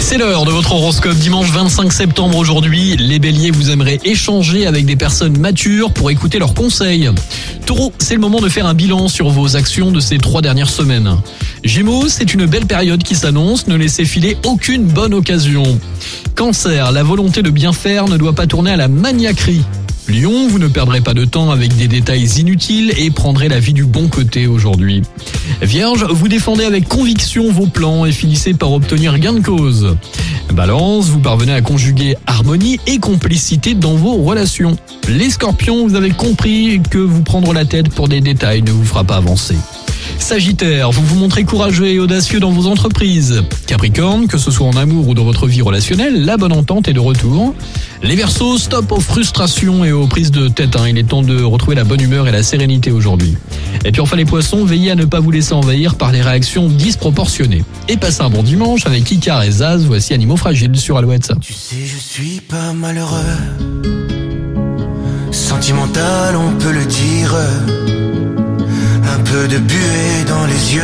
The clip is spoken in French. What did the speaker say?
C'est l'heure de votre horoscope dimanche 25 septembre aujourd'hui. Les béliers, vous aimerez échanger avec des personnes matures pour écouter leurs conseils. Taureau, c'est le moment de faire un bilan sur vos actions de ces trois dernières semaines. Gémeaux, c'est une belle période qui s'annonce, ne laissez filer aucune bonne occasion. Cancer, la volonté de bien faire ne doit pas tourner à la maniaquerie. Lion, vous ne perdrez pas de temps avec des détails inutiles et prendrez la vie du bon côté aujourd'hui. Vierge, vous défendez avec conviction vos plans et finissez par obtenir gain de cause. Balance, vous parvenez à conjuguer harmonie et complicité dans vos relations. Les scorpions, vous avez compris que vous prendre la tête pour des détails ne vous fera pas avancer. Sagittaire, vous vous montrez courageux et audacieux dans vos entreprises. Capricorne, que ce soit en amour ou dans votre vie relationnelle, la bonne entente est de retour. Les Verseaux, stop aux frustrations et aux prises de tête. hein. Il est temps de retrouver la bonne humeur et la sérénité aujourd'hui. Et puis enfin les Poissons, veillez à ne pas vous laisser envahir par les réactions disproportionnées. Et passez un bon dimanche avec Icar et Zaz. Voici Animaux Fragiles sur Alouette. Tu sais, je suis pas malheureux. Sentimental, on peut le dire. Un peu de buée dans les yeux.